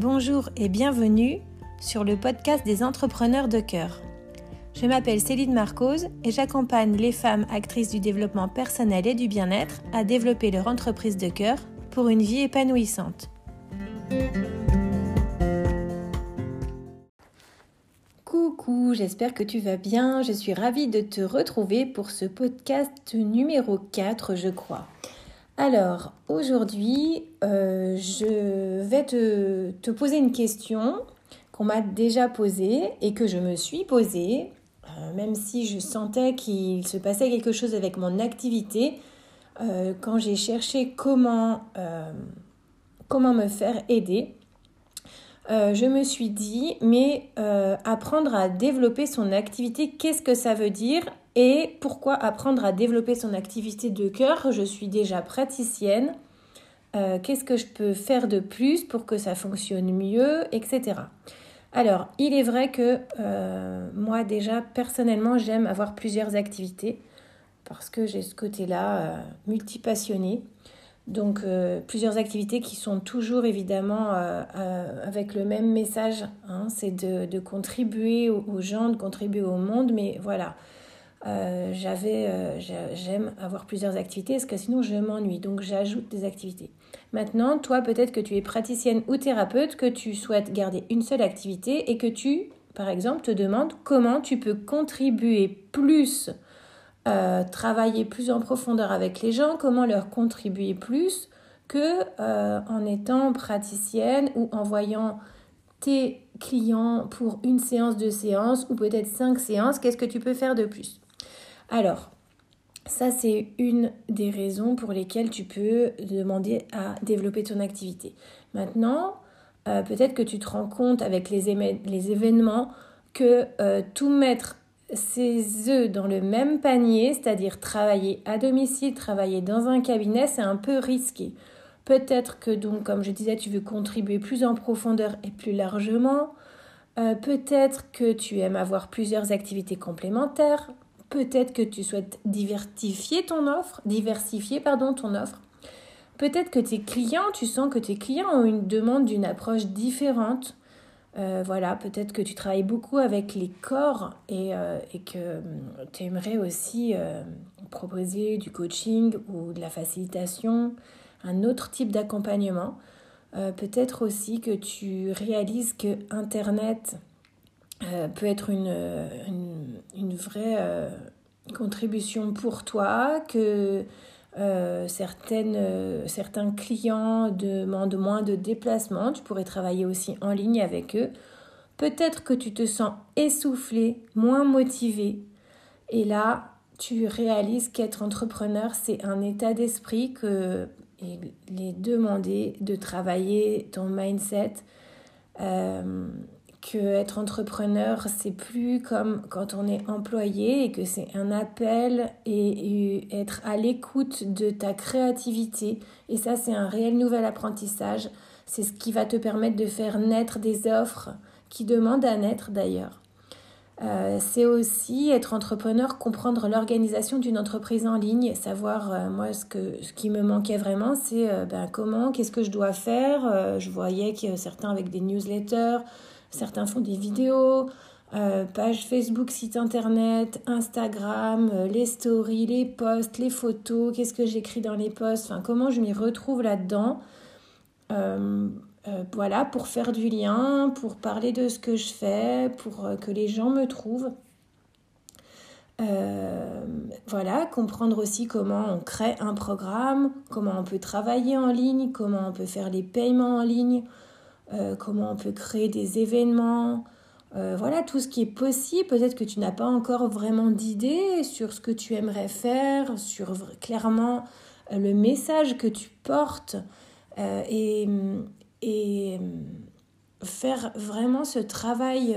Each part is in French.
Bonjour et bienvenue sur le podcast des entrepreneurs de cœur. Je m'appelle Céline Marcos et j'accompagne les femmes actrices du développement personnel et du bien-être à développer leur entreprise de cœur pour une vie épanouissante. Coucou, j'espère que tu vas bien. Je suis ravie de te retrouver pour ce podcast numéro 4, je crois. Alors, aujourd'hui, euh, je vais te, poser une question qu'on m'a déjà posée et que je me suis posée, euh, même si je sentais qu'il se passait quelque chose avec mon activité, euh, quand j'ai cherché comment, comment me faire aider. je me suis dit, mais apprendre à développer son activité, qu'est-ce que ça veut dire et pourquoi apprendre à développer son activité de cœur? Je suis déjà praticienne. Euh, qu'est-ce que je peux faire de plus pour que ça fonctionne mieux, etc. Alors, il est vrai que euh, moi déjà, personnellement, j'aime avoir plusieurs activités parce que j'ai ce côté-là euh, multipassionné. Donc, plusieurs activités qui sont toujours évidemment avec le même message, hein, c'est de, contribuer aux gens, de contribuer au monde, mais voilà, euh, j'avais, euh, j'aime avoir plusieurs activités parce que sinon je m'ennuie? Donc j'ajoute des activités. Maintenant, toi peut-être que tu es praticienne ou thérapeute, que tu souhaites garder une seule activité et que tu, par exemple, te demandes comment tu peux contribuer plus, euh, travailler plus en profondeur avec les gens, comment leur contribuer plus que en étant praticienne ou en voyant tes clients pour une séance de séance ou peut-être cinq séances, qu'est-ce que tu peux faire de plus? Alors, ça, c'est une des raisons pour lesquelles tu peux demander à développer ton activité. Maintenant, euh, peut-être que tu te rends compte avec les, événements que euh, tout mettre ses œufs dans le même panier, c'est-à-dire travailler à domicile, travailler dans un cabinet, c'est un peu risqué. Peut-être que donc, comme je disais, tu veux contribuer plus en profondeur et plus largement. Euh, peut-être que tu aimes avoir plusieurs activités complémentaires. Peut-être que tu souhaites diversifier ton offre. Peut-être que tes clients, tu sens que tes clients ont une demande d'une approche différente. Euh, voilà, peut-être que tu travailles beaucoup avec les corps et, euh, que hum, tu aimerais aussi euh, proposer du coaching ou de la facilitation, un autre type d'accompagnement. peut-être aussi que tu réalises que Internet euh, peut être une, une, vraie euh, contribution pour toi, que euh, certaines, certains clients demandent moins de déplacements, tu pourrais travailler aussi en ligne avec eux. Peut-être que tu te sens essoufflé, moins motivé. Et là, tu réalises qu'être entrepreneur, c'est un état d'esprit que il est demandé de travailler ton mindset que être entrepreneur, c'est plus comme quand on est employé et que c'est un appel et, être à l'écoute de ta créativité. Et ça, c'est un réel nouvel apprentissage. C'est ce qui va te permettre de faire naître des offres qui demandent à naître d'ailleurs. Euh, c'est aussi être entrepreneur, comprendre l'organisation d'une entreprise en ligne, savoir euh, moi ce, que, ce qui me manquait vraiment, c'est euh, ben, comment, qu'est-ce que je dois faire? je voyais que certains avec des newsletters, Certains font des vidéos, euh, page Facebook, site internet, Instagram, euh, les stories, les posts, les photos, qu'est-ce que j'écris dans les posts, enfin comment je m'y retrouve là-dedans. Euh, voilà, pour faire du lien, pour parler de ce que je fais, pour que les gens me trouvent. voilà, comprendre aussi comment on crée un programme, comment on peut travailler en ligne, comment on peut faire les paiements en ligne, euh, comment on peut créer des événements, euh, voilà tout ce qui est possible. Peut-être que tu n'as pas encore vraiment d'idée sur ce que tu aimerais faire, sur clairement euh, le message que tu portes et, faire vraiment ce travail,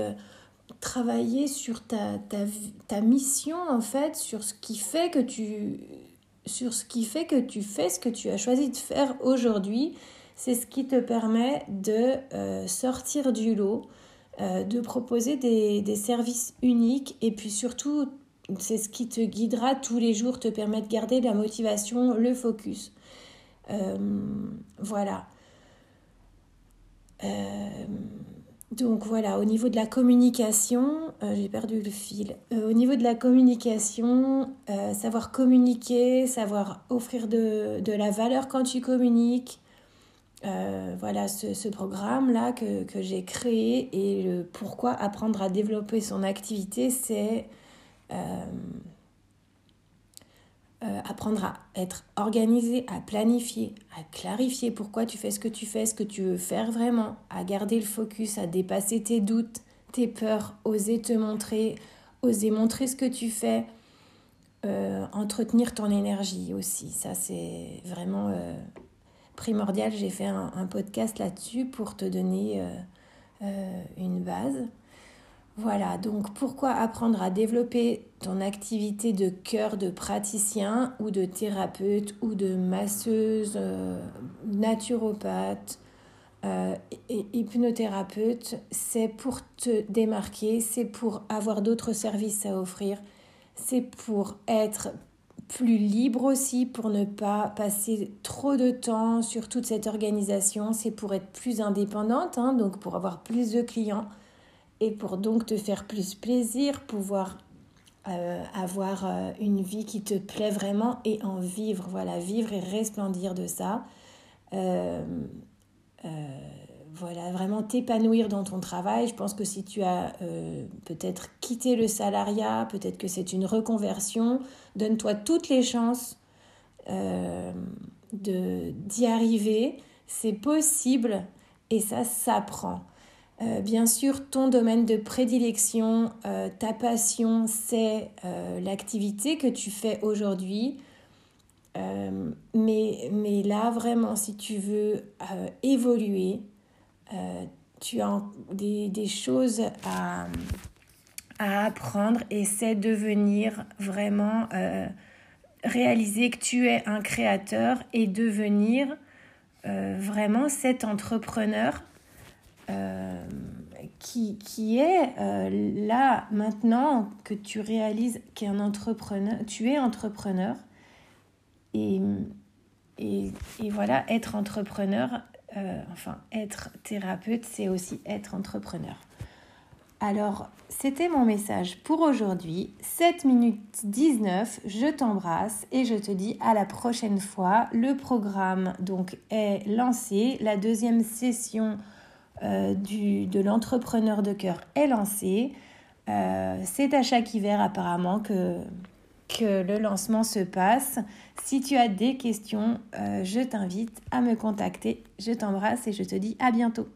travailler sur ta, ta, ta, mission en fait, sur ce qui fait que tu sur ce qui fait que tu fais ce que tu as choisi de faire aujourd'hui c'est ce qui te permet de euh, sortir du lot, euh, de proposer des, services uniques et puis surtout, c'est ce qui te guidera tous les jours, te permet de garder la motivation, le focus. Euh, voilà. donc voilà, au niveau de la communication, j'ai perdu le fil. au niveau de la communication, savoir communiquer, savoir offrir de, de, la valeur quand tu communiques, euh, voilà ce, programme-là que, j'ai créé et le pourquoi apprendre à développer son activité, c'est euh, euh, apprendre à être organisé, à planifier, à clarifier pourquoi tu fais ce que tu fais, ce que tu veux faire vraiment, à garder le focus, à dépasser tes doutes, tes peurs, oser te montrer, oser montrer ce que tu fais, entretenir ton énergie aussi. Ça, c'est vraiment primordial. J'ai fait un, podcast là-dessus pour te donner euh, euh, une base. Voilà, donc pourquoi apprendre à développer ton activité de cœur de praticien ou de thérapeute ou de masseuse, euh, naturopathe, et hypnothérapeute, c'est pour te démarquer, c'est pour avoir d'autres services à offrir, c'est pour être plus libre aussi pour ne pas passer trop de temps sur toute cette organisation. C'est pour être plus indépendante, hein, donc pour avoir plus de clients et pour donc te faire plus plaisir, pouvoir euh, avoir euh, une vie qui te plaît vraiment et en vivre. Voilà, vivre et resplendir de ça. Euh, voilà, vraiment t'épanouir dans ton travail. Je pense que si tu as euh, peut-être quitté le salariat, peut-être que c'est une reconversion, donne-toi toutes les chances euh, d'y arriver. C'est possible et ça s'apprend. Euh, bien sûr, ton domaine de prédilection, ta passion, c'est l'activité que tu fais aujourd'hui. mais, mais là, vraiment, si tu veux évoluer, euh, tu as des, des choses à, à, apprendre et c'est devenir vraiment euh, réaliser que tu es un créateur et devenir euh, vraiment cet entrepreneur qui, qui, est là maintenant que tu réalises qu'un un entrepreneur, tu es entrepreneur et, et, et voilà, être entrepreneur, euh, enfin, être thérapeute, c'est aussi être entrepreneur. Alors, c'était mon message pour aujourd'hui. 7 minutes 19, je t'embrasse et je te dis à la prochaine fois. Le programme donc est lancé, la deuxième session euh, de l'entrepreneur de cœur est lancée. Euh, c'est à chaque hiver apparemment que, que le lancement se passe. Si tu as des questions, euh, je t'invite à me contacter. Je t'embrasse et je te dis à bientôt.